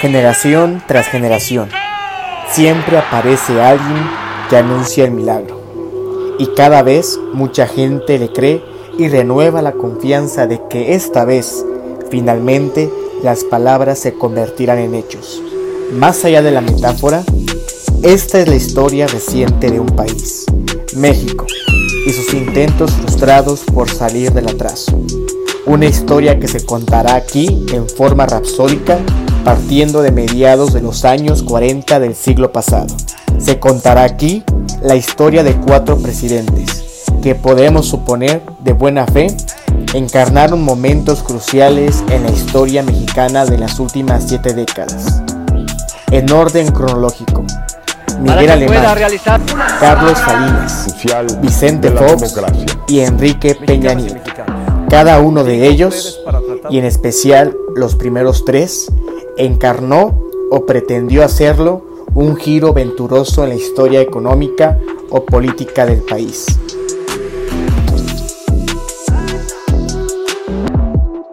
Generación tras generación, siempre aparece alguien que anuncia el milagro. Y cada vez mucha gente le cree y renueva la confianza de que esta vez, finalmente, las palabras se convertirán en hechos. Más allá de la metáfora, esta es la historia reciente de un país, México, y sus intentos frustrados por salir del atraso. Una historia que se contará aquí en forma rapsódica partiendo de mediados de los años 40 del siglo pasado. Se contará aquí la historia de cuatro presidentes que podemos suponer de buena fe encarnaron momentos cruciales en la historia mexicana de las últimas siete décadas. En orden cronológico, Miguel Alemán, Carlos Salinas, Vicente Fox y Enrique Peña Nieto. Cada uno de ellos, y en especial los primeros tres, encarnó o pretendió hacerlo un giro venturoso en la historia económica o política del país.